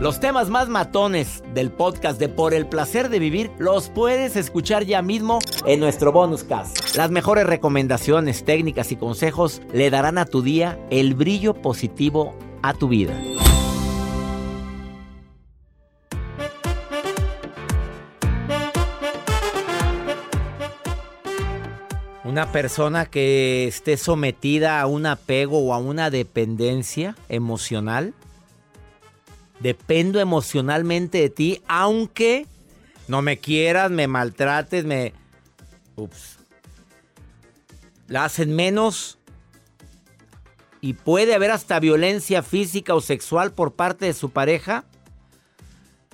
Los temas más matones del podcast de Por el placer de vivir los puedes escuchar ya mismo en nuestro bonus cast. Las mejores recomendaciones, técnicas y consejos le darán a tu día el brillo positivo a tu vida. Una persona que esté sometida a un apego o a una dependencia emocional. Dependo emocionalmente de ti, aunque no me quieras, me maltrates, me... Ups. La hacen menos. Y puede haber hasta violencia física o sexual por parte de su pareja.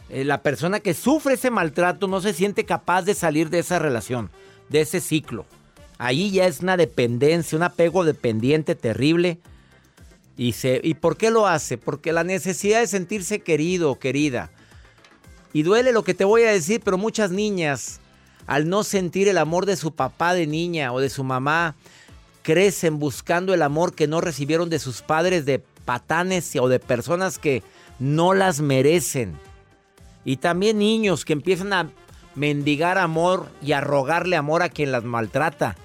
Eh, la persona que sufre ese maltrato no se siente capaz de salir de esa relación, de ese ciclo. Ahí ya es una dependencia, un apego dependiente terrible. Y, se, ¿Y por qué lo hace? Porque la necesidad de sentirse querido o querida. Y duele lo que te voy a decir, pero muchas niñas, al no sentir el amor de su papá de niña o de su mamá, crecen buscando el amor que no recibieron de sus padres, de patanes o de personas que no las merecen. Y también niños que empiezan a mendigar amor y a rogarle amor a quien las maltrata.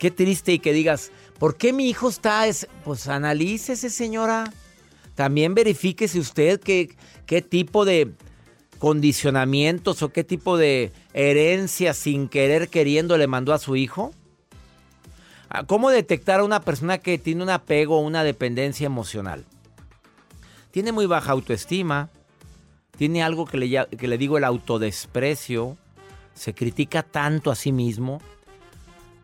Qué triste y que digas, ¿por qué mi hijo está? Pues analícese, señora. También verifíquese usted qué, qué tipo de condicionamientos o qué tipo de herencia sin querer queriendo le mandó a su hijo. Ah, ¿Cómo detectar a una persona que tiene un apego o una dependencia emocional? Tiene muy baja autoestima, tiene algo que le, que le digo el autodesprecio, se critica tanto a sí mismo,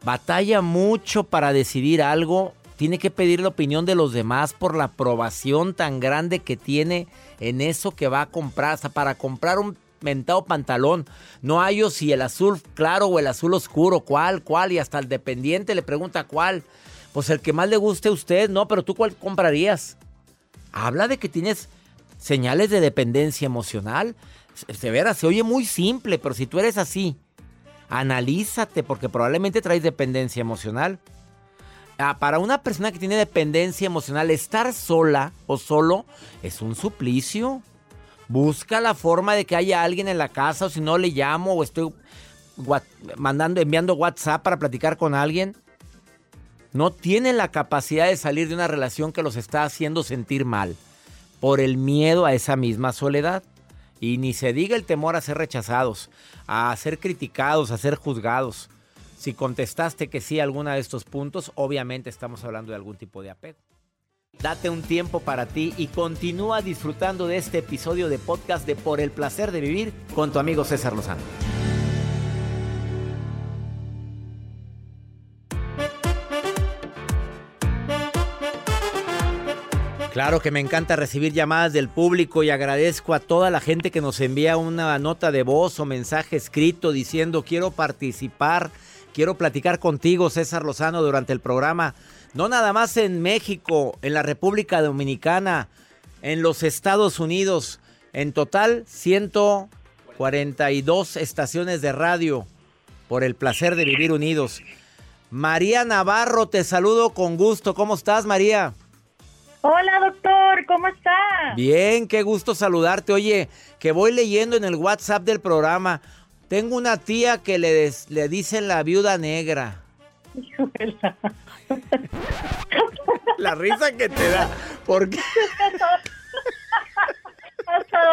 batalla mucho para decidir algo, tiene que pedir la opinión de los demás por la aprobación tan grande que tiene en eso que va a comprar, hasta para comprar un mentado pantalón. No hay si el azul claro o el azul oscuro, cuál, cuál, y hasta el dependiente le pregunta cuál. Pues el que más le guste a usted, no, pero tú cuál comprarías. Habla de que tienes señales de dependencia emocional. Se verá, se oye muy simple, pero si tú eres así, analízate porque probablemente traes dependencia emocional. Ah, para una persona que tiene dependencia emocional, estar sola o solo es un suplicio. Busca la forma de que haya alguien en la casa o si no le llamo o estoy mandando, enviando WhatsApp para platicar con alguien. No tienen la capacidad de salir de una relación que los está haciendo sentir mal por el miedo a esa misma soledad. Y ni se diga el temor a ser rechazados, a ser criticados, a ser juzgados. Si contestaste que sí a alguna de estos puntos, obviamente estamos hablando de algún tipo de apego. Date un tiempo para ti y continúa disfrutando de este episodio de podcast de Por el placer de vivir con tu amigo César Lozano. Claro que me encanta recibir llamadas del público y agradezco a toda la gente que nos envía una nota de voz o mensaje escrito diciendo quiero participar, quiero platicar contigo César Lozano durante el programa. No nada más en México, en la República Dominicana, en los Estados Unidos. En total, 142 estaciones de radio por el placer de vivir unidos. María Navarro, te saludo con gusto. ¿Cómo estás, María? Hola, doctor, ¿cómo está? Bien, qué gusto saludarte. Oye, que voy leyendo en el WhatsApp del programa. Tengo una tía que le, le dicen la viuda negra. la risa que te da. ¿Por qué?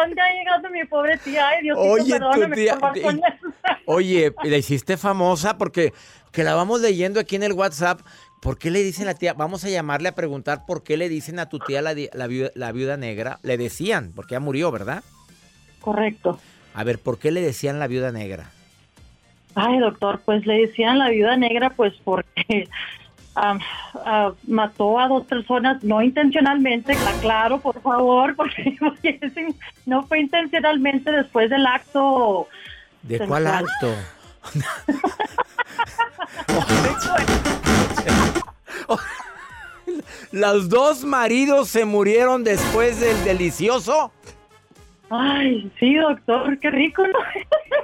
dónde ha llegado mi pobre tía? Ay, Dios Oye, tu tía. con. Oye, la hiciste famosa porque que la vamos leyendo aquí en el WhatsApp. ¿Por qué le dicen a la tía? Vamos a llamarle a preguntar por qué le dicen a tu tía la, la viuda, la viuda negra. Le decían, porque ya murió, ¿verdad? Correcto. A ver, ¿por qué le decían la viuda negra? Ay, doctor, pues le decían la viuda negra, pues porque ah, mató a dos personas, no intencionalmente, aclaro, por favor, porque, porque no fue intencionalmente después del acto. ¿De cuál acto? ¿Los dos maridos se murieron después del delicioso? Ay, sí, doctor, qué rico, ¿no?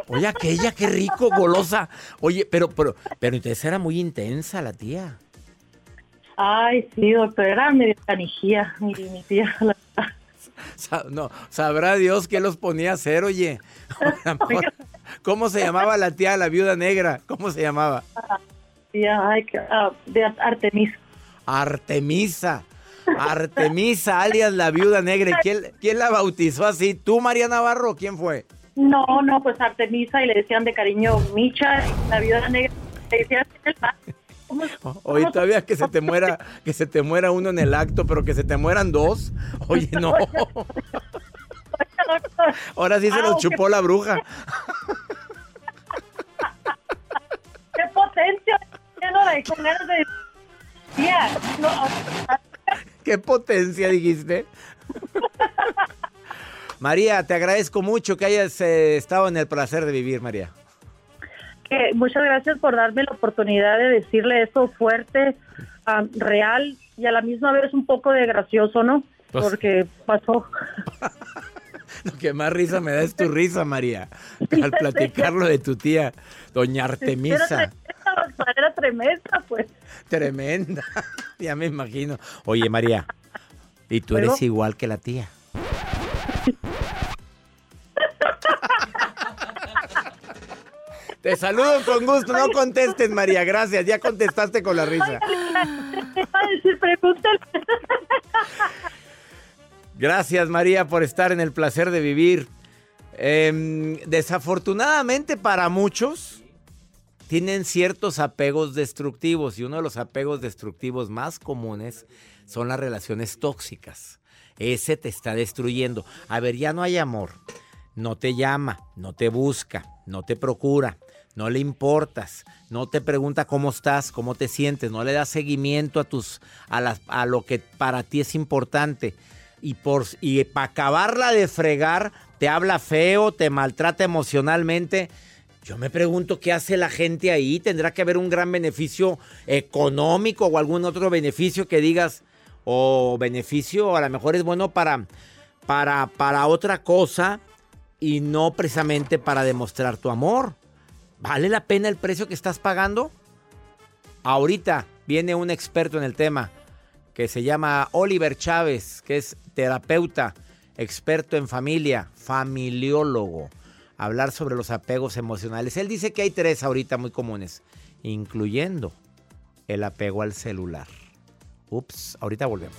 Oye, aquella, qué rico, golosa. Oye, pero, pero, pero entonces era muy intensa la tía. Ay, sí, doctor, era medio canijía, mi, mi tía. la verdad. No, sabrá Dios qué los ponía a hacer, oye. ¿Cómo se llamaba la tía, la viuda negra? ¿Cómo se llamaba? Tía, ay, que, ah, de Artemis. Artemisa. Artemisa, alias la viuda negra. ¿Y quién, quién la bautizó así? ¿Tú, María Navarro? ¿Quién fue? No, no, pues Artemisa y le decían de cariño Micha, la viuda negra. Le decían el mar. ¿Cómo- Oye, todavía que se te muera, que se te muera uno en el acto, pero que se te mueran dos. Oye, no. Ahora sí se Ah, los ok. chupó la bruja. ¡Qué potencia! Con ganas de. No, Qué potencia dijiste. María, te agradezco mucho que hayas eh, estado en el placer de vivir, María. muchas gracias por darme la oportunidad de decirle eso fuerte, ah, real y a la misma vez un poco de gracioso, ¿no? Pues- Porque pasó. Lo que más risa me da es tu risa, María. Al platicarlo de tu tía, doña Artemisa. era tremenda, pues. Tremenda. Ya me imagino. Oye, María, y tú eres igual que la tía. Te saludo con gusto, no contestes, María, gracias. Ya contestaste con la risa. Gracias, María, por estar en el placer de vivir. Em, desafortunadamente para muchos tienen ciertos apegos destructivos y uno de los apegos destructivos más comunes son las relaciones tóxicas. Ese te está destruyendo. A ver, ya no hay amor. No te llama, no te busca, no te procura, no le importas, no te pregunta cómo estás, cómo te sientes, no le das seguimiento a tus a, las- a lo que para ti es importante. Y por y para acabarla de fregar, te habla feo, te maltrata emocionalmente. Yo me pregunto qué hace la gente ahí. Tendrá que haber un gran beneficio económico o algún otro beneficio que digas, o beneficio a lo mejor es bueno para, para, para otra cosa y no precisamente para demostrar tu amor. ¿Vale la pena el precio que estás pagando? Ahorita viene un experto en el tema que se llama Oliver Chávez, que es terapeuta, experto en familia, familiólogo, hablar sobre los apegos emocionales. Él dice que hay tres ahorita muy comunes, incluyendo el apego al celular. Ups, ahorita volvemos.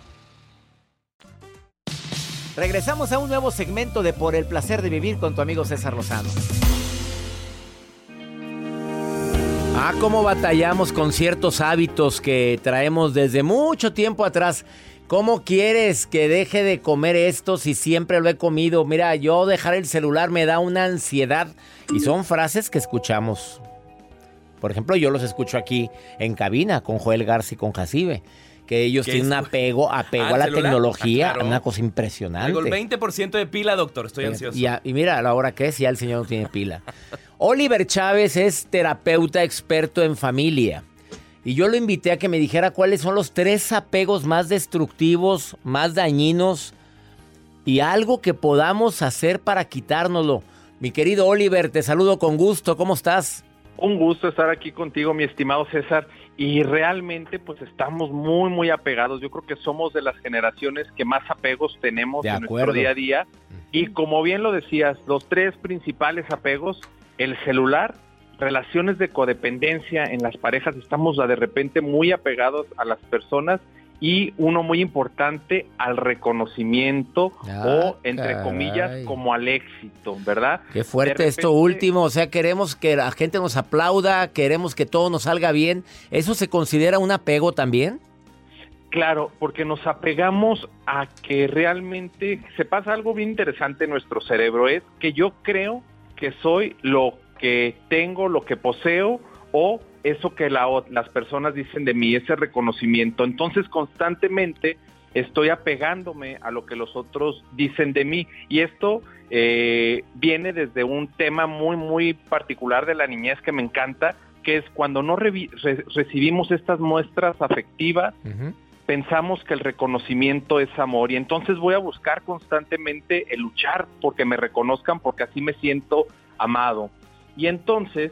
Regresamos a un nuevo segmento de Por el placer de vivir con tu amigo César Lozano. Ah, cómo batallamos con ciertos hábitos que traemos desde mucho tiempo atrás. ¿Cómo quieres que deje de comer esto si siempre lo he comido? Mira, yo dejar el celular me da una ansiedad. Y son frases que escuchamos. Por ejemplo, yo los escucho aquí en cabina con Joel García y con Jacibe. Que ellos ¿Qué tienen un apego, apego Ah, a la ¿celular? tecnología, Ah, claro. una cosa impresionante. Traigo el 20% de pila, doctor. Estoy ansioso. Y, a- y mira, a la hora que es, ya el señor no tiene pila. Oliver Chávez es terapeuta experto en familia. Y yo lo invité a que me dijera cuáles son los tres apegos más destructivos, más dañinos y algo que podamos hacer para quitárnoslo. Mi querido Oliver, te saludo con gusto. ¿Cómo estás? Un gusto estar aquí contigo, mi estimado César. Y realmente, pues estamos muy, muy apegados. Yo creo que somos de las generaciones que más apegos tenemos en nuestro día a día. Y como bien lo decías, los tres principales apegos, el celular, relaciones de codependencia en las parejas, estamos de repente muy apegados a las personas y uno muy importante al reconocimiento Ah, o, entre caray. comillas, como al éxito, ¿verdad? Qué fuerte esto último. O sea, queremos que la gente nos aplauda, queremos que todo nos salga bien. ¿Eso se considera un apego también? Claro, porque nos apegamos a que realmente se pasa algo bien interesante en nuestro cerebro, es que yo creo que soy lo que tengo, lo que poseo o eso que la las personas dicen de mí, ese reconocimiento. Entonces constantemente estoy apegándome a lo que los otros dicen de mí y esto eh, viene desde un tema muy, muy particular de la niñez que me encanta, que es cuando no re- recibimos estas muestras afectivas, pensamos que el reconocimiento es amor y entonces voy a buscar constantemente el luchar porque me reconozcan porque así me siento amado. Y entonces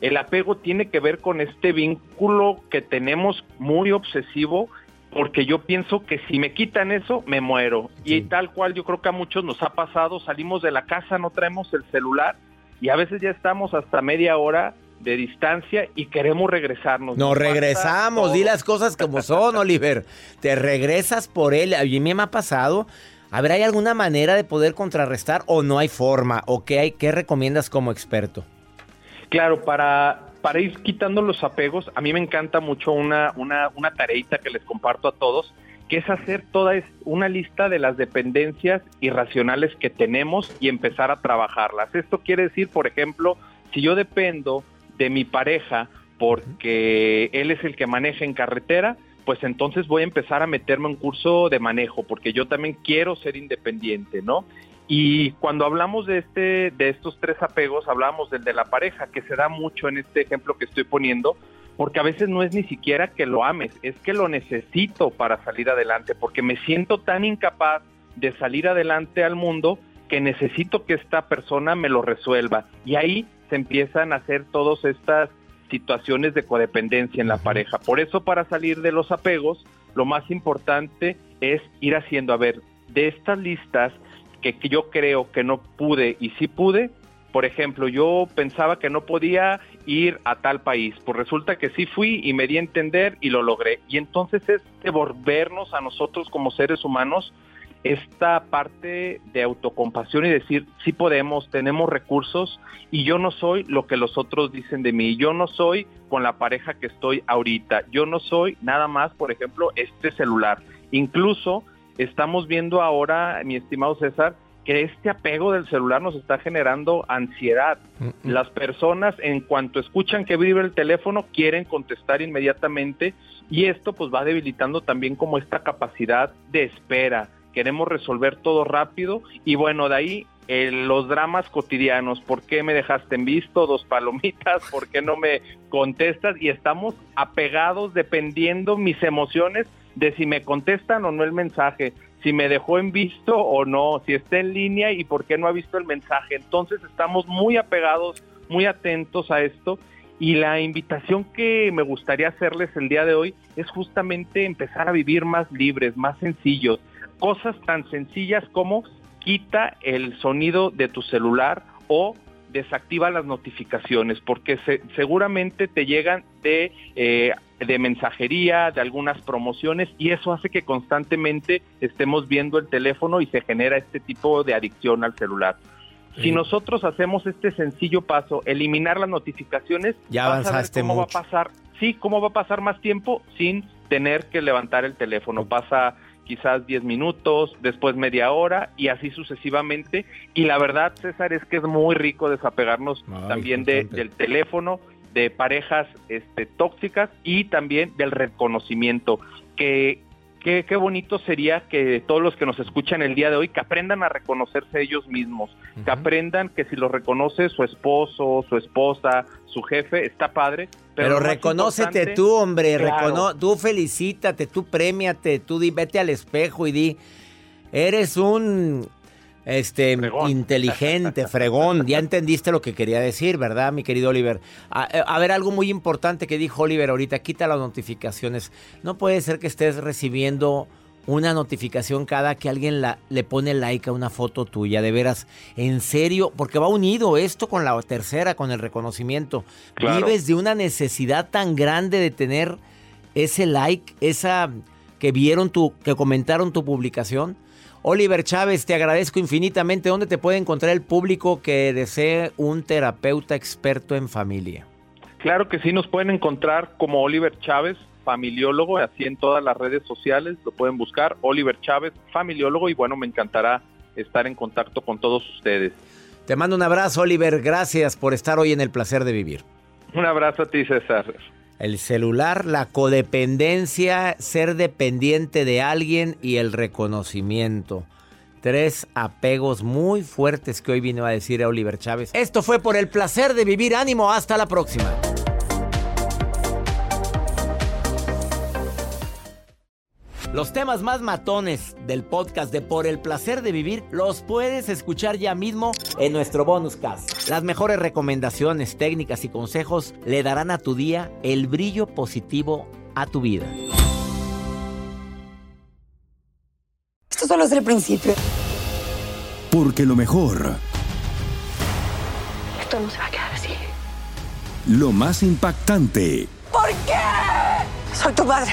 el apego tiene que ver con este vínculo que tenemos muy obsesivo porque yo pienso que si me quitan eso, me muero. Y tal cual yo creo que a muchos nos ha pasado, salimos de la casa, no traemos el celular y a veces ya estamos hasta media hora de distancia y queremos regresarnos. Nos regresamos, todo. di las cosas como son, Oliver. Te regresas por él. A mí me ha pasado. A ver, ¿hay alguna manera de poder contrarrestar o no hay forma? ¿O qué, hay, qué recomiendas como experto? Claro, para, para ir quitando los apegos, a mí me encanta mucho una, una, una tareita que les comparto a todos, que es hacer toda una lista de las dependencias irracionales que tenemos y empezar a trabajarlas. Esto quiere decir, por ejemplo, si yo dependo de mi pareja porque él es el que maneja en carretera, pues entonces voy a empezar a meterme en curso de manejo, porque yo también quiero ser independiente, ¿no? Y cuando hablamos de este, de estos tres apegos, hablamos del de la pareja, que se da mucho en este ejemplo que estoy poniendo, porque a veces no es ni siquiera que lo ames, es que lo necesito para salir adelante, porque me siento tan incapaz de salir adelante al mundo que necesito que esta persona me lo resuelva. Y ahí se empiezan a hacer todas estas situaciones de codependencia en la pareja. Por eso para salir de los apegos, lo más importante es ir haciendo, a ver, de estas listas que, yo creo que no pude y sí pude, por ejemplo, yo pensaba que no podía ir a tal país, pues resulta que sí fui y me di a entender y lo logré. Y entonces es devolvernos a nosotros como seres humanos esta parte de autocompasión y decir, sí podemos, tenemos recursos y yo no soy lo que los otros dicen de mí, yo no soy con la pareja que estoy ahorita, yo no soy nada más, por ejemplo, este celular. Incluso estamos viendo ahora, mi estimado César, que este apego del celular nos está generando ansiedad. Las personas en cuanto escuchan que vibra el teléfono quieren contestar inmediatamente y esto pues va debilitando también como esta capacidad de espera. Queremos resolver todo rápido y bueno, de ahí eh, los dramas cotidianos, ¿por qué me dejaste en visto? Dos palomitas, ¿por qué no me contestas? Y estamos apegados dependiendo mis emociones de si me contestan o no el mensaje, si me dejó en visto o no, si está en línea y por qué no ha visto el mensaje. Entonces estamos muy apegados, muy atentos a esto y la invitación que me gustaría hacerles el día de hoy es justamente empezar a vivir más libres, más sencillos. Cosas tan sencillas como quita el sonido de tu celular o desactiva las notificaciones porque se- seguramente te llegan de, eh, de mensajería, de algunas promociones y eso hace que constantemente estemos viendo el teléfono y se genera este tipo de adicción al celular. Si nosotros hacemos este sencillo paso, eliminar las notificaciones, ya avanzaste cómo mucho. va a pasar, sí, cómo va a pasar más tiempo sin tener que levantar el teléfono. Pasa quizás 10 minutos, después media hora y así sucesivamente. Y la verdad, César, es que es muy rico desapegarnos Ay, también de, del teléfono, de parejas este, tóxicas y también del reconocimiento. Que, que- qué bonito sería que todos los que nos escuchan el día de hoy, que aprendan a reconocerse ellos mismos, que aprendan que si lo reconoce su esposo, su esposa, su jefe, está padre. Pero, Pero, reconócete tú, hombre. Claro. recono- tú felicítate, tú premiate, tú di, vete al espejo y di, eres un este inteligente, fregón. Ya entendiste lo que quería decir, ¿verdad, mi querido Oliver? A, eh, a ver, algo muy importante que dijo Oliver ahorita, quita las notificaciones. No puede ser que estés recibiendo una notificación cada que alguien la- le pone like a una foto tuya, de veras, en serio, porque va unido esto con la tercera, con el reconocimiento. Claro. Vives de una necesidad tan grande de tener ese like, esa que vieron tu, que comentaron tu publicación. Oliver Chávez, te agradezco infinitamente. ¿Dónde te puede encontrar el público que desee un terapeuta experto en familia? Claro que sí, nos pueden encontrar como Oliver Chávez, familiólogo, así en todas las redes sociales, lo pueden buscar, Oliver Chávez, familiólogo, y bueno, me encantará estar en contacto con todos ustedes. Te mando un abrazo, Oliver. Gracias por estar hoy en el placer de vivir. Un abrazo a ti, César. El celular, la codependencia, ser dependiente de alguien y el reconocimiento. Tres apegos muy fuertes que hoy vino a decir Oliver Chávez. Esto fue por el placer de vivir. Ánimo, hasta la próxima. Los temas más matones del podcast de Por el placer de vivir los puedes escuchar ya mismo en nuestro bonus cast. Las mejores recomendaciones, técnicas y consejos le darán a tu día el brillo positivo a tu vida. Esto solo es el principio. Porque lo mejor, Esto no se va a quedar así. lo más impactante, ¿Por qué? Soy tu padre.